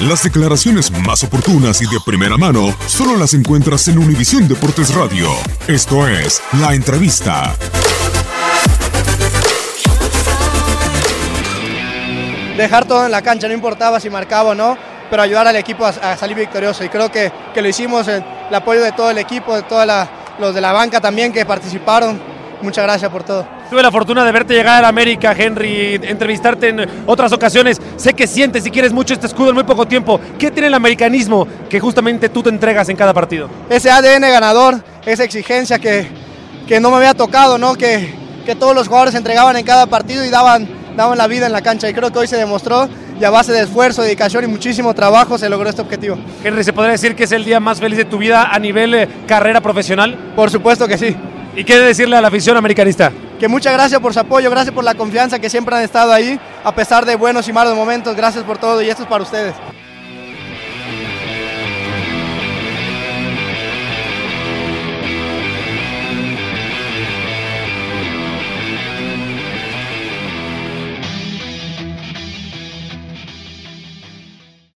Las declaraciones más oportunas y de primera mano solo las encuentras en Univisión Deportes Radio. Esto es La Entrevista. Dejar todo en la cancha, no importaba si marcaba o no, pero ayudar al equipo a, salir victorioso. Y creo que, que lo hicimos, en el apoyo de todo el equipo, de todos los de la banca también que participaron. Muchas gracias por todo. Tuve la fortuna de verte llegar a América, Henry, entrevistarte en otras ocasiones. Sé que sientes y quieres mucho este escudo en muy poco tiempo. ¿Qué tiene el americanismo que justamente tú te entregas en cada partido? Ese ADN ganador, esa exigencia que, que no me había tocado, ¿no? Que, que todos los jugadores se entregaban en cada partido y daban, daban la vida en la cancha. Y creo que hoy se demostró y a base de esfuerzo, dedicación y muchísimo trabajo se logró este objetivo. Henry, ¿se podría decir que es el día más feliz de tu vida a nivel eh, carrera profesional? Por supuesto que sí. ¿Y qué decirle a la afición americanista? Que muchas gracias por su apoyo, gracias por la confianza que siempre han estado ahí, a pesar de buenos y malos momentos, gracias por todo y esto es para ustedes.